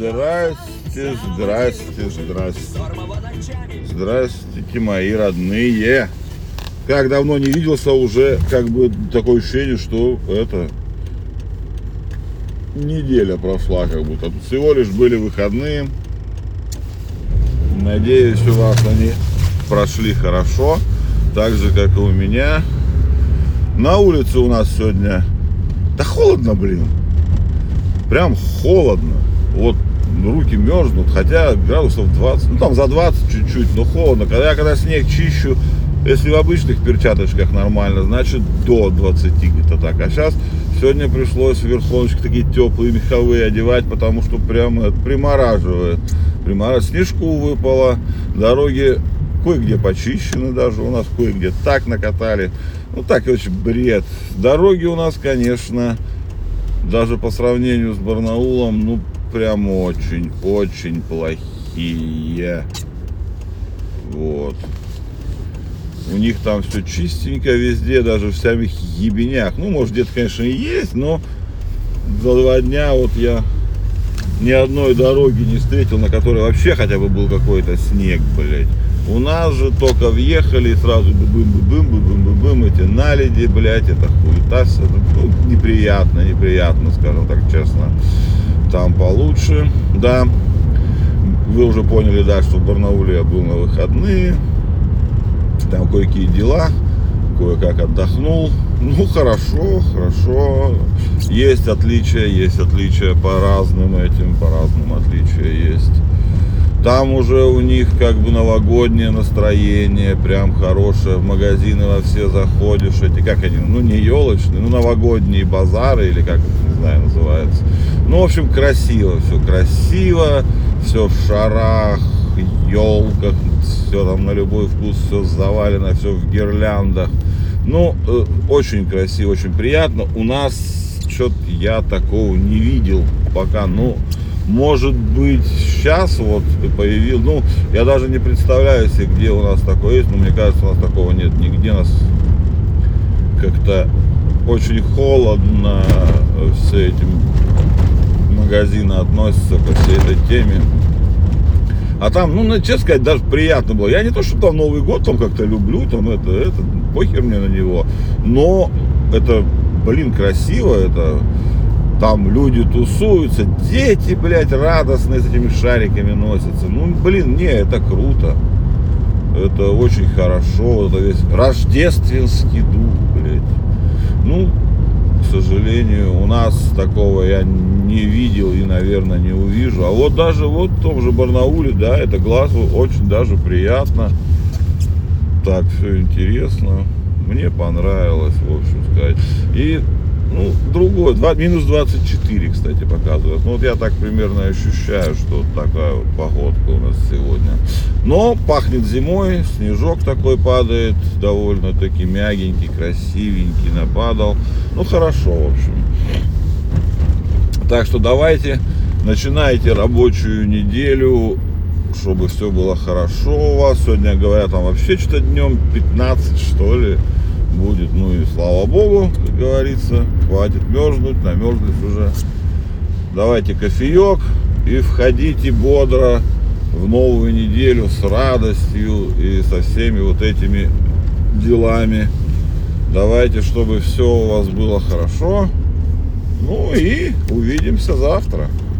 Здрасте, здрасте, здрасте. Здравствуйте, мои родные. Как давно не виделся, уже как бы такое ощущение, что это неделя прошла как будто. Всего лишь были выходные. Надеюсь, у вас они прошли хорошо, так же, как и у меня. На улице у нас сегодня, да холодно, блин, прям холодно. Вот руки мерзнут, хотя градусов 20, ну там за 20 чуть-чуть, но холодно. Когда я когда снег чищу, если в обычных перчаточках нормально, значит до 20 где-то так. А сейчас сегодня пришлось верхоночки такие теплые меховые одевать, потому что прямо примораживает. Примораж... Снежку выпало, дороги кое-где почищены даже, у нас кое-где так накатали. Ну так, очень бред. Дороги у нас, конечно, даже по сравнению с Барнаулом, ну прям очень-очень плохие. Вот. У них там все чистенько везде, даже в самих ебенях. Ну, может, где-то, конечно, и есть, но за два дня вот я ни одной дороги не встретил, на которой вообще хотя бы был какой-то снег, блядь. У нас же только въехали и сразу бым бым бым бым бым бым эти наледи, блядь, это хуета, это, ну, неприятно, неприятно, скажем так честно. Там получше, да. Вы уже поняли, да, что в Барнауле я был на выходные. Там кое-какие дела, кое-как отдохнул. Ну, хорошо, хорошо. Есть отличия, есть отличия по разным этим, по разным отличия есть. Там уже у них как бы новогоднее настроение, прям хорошее. В магазины во все заходишь, эти как они, ну не елочные, ну новогодние базары или как это, не знаю, называется. Ну, в общем, красиво, все красиво, все в шарах, елках, все там на любой вкус, все завалено, все в гирляндах. Ну, э, очень красиво, очень приятно. У нас что-то я такого не видел пока, ну, может быть, сейчас вот появил, ну, я даже не представляю себе, где у нас такое есть, но мне кажется, у нас такого нет нигде, нас как-то очень холодно все эти магазины относятся ко всей этой теме. А там, ну, честно сказать, даже приятно было. Я не то, что там Новый год там как-то люблю, там это, это, похер мне на него. Но это, блин, красиво, это там люди тусуются, дети, блядь, радостные с этими шариками носятся. Ну, блин, не, это круто. Это очень хорошо. Это весь рождественский дух, блядь. Ну, к сожалению, у нас такого я не видел и, наверное, не увижу. А вот даже вот в том же Барнауле, да, это глазу очень даже приятно. Так, все интересно. Мне понравилось, в общем сказать. И ну, другой, 2, минус 24, кстати, показывает. Ну, вот я так примерно ощущаю, что такая вот погодка у нас сегодня. Но пахнет зимой, снежок такой падает, довольно-таки мягенький, красивенький, нападал. Ну, хорошо, в общем. Так что давайте, начинайте рабочую неделю, чтобы все было хорошо у вас. Сегодня, говорят, там вообще что-то днем 15, что ли будет. Ну и слава богу, как говорится, хватит мерзнуть, намерзлись уже. Давайте кофеек и входите бодро в новую неделю с радостью и со всеми вот этими делами. Давайте, чтобы все у вас было хорошо. Ну и увидимся завтра.